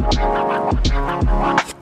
なるほど。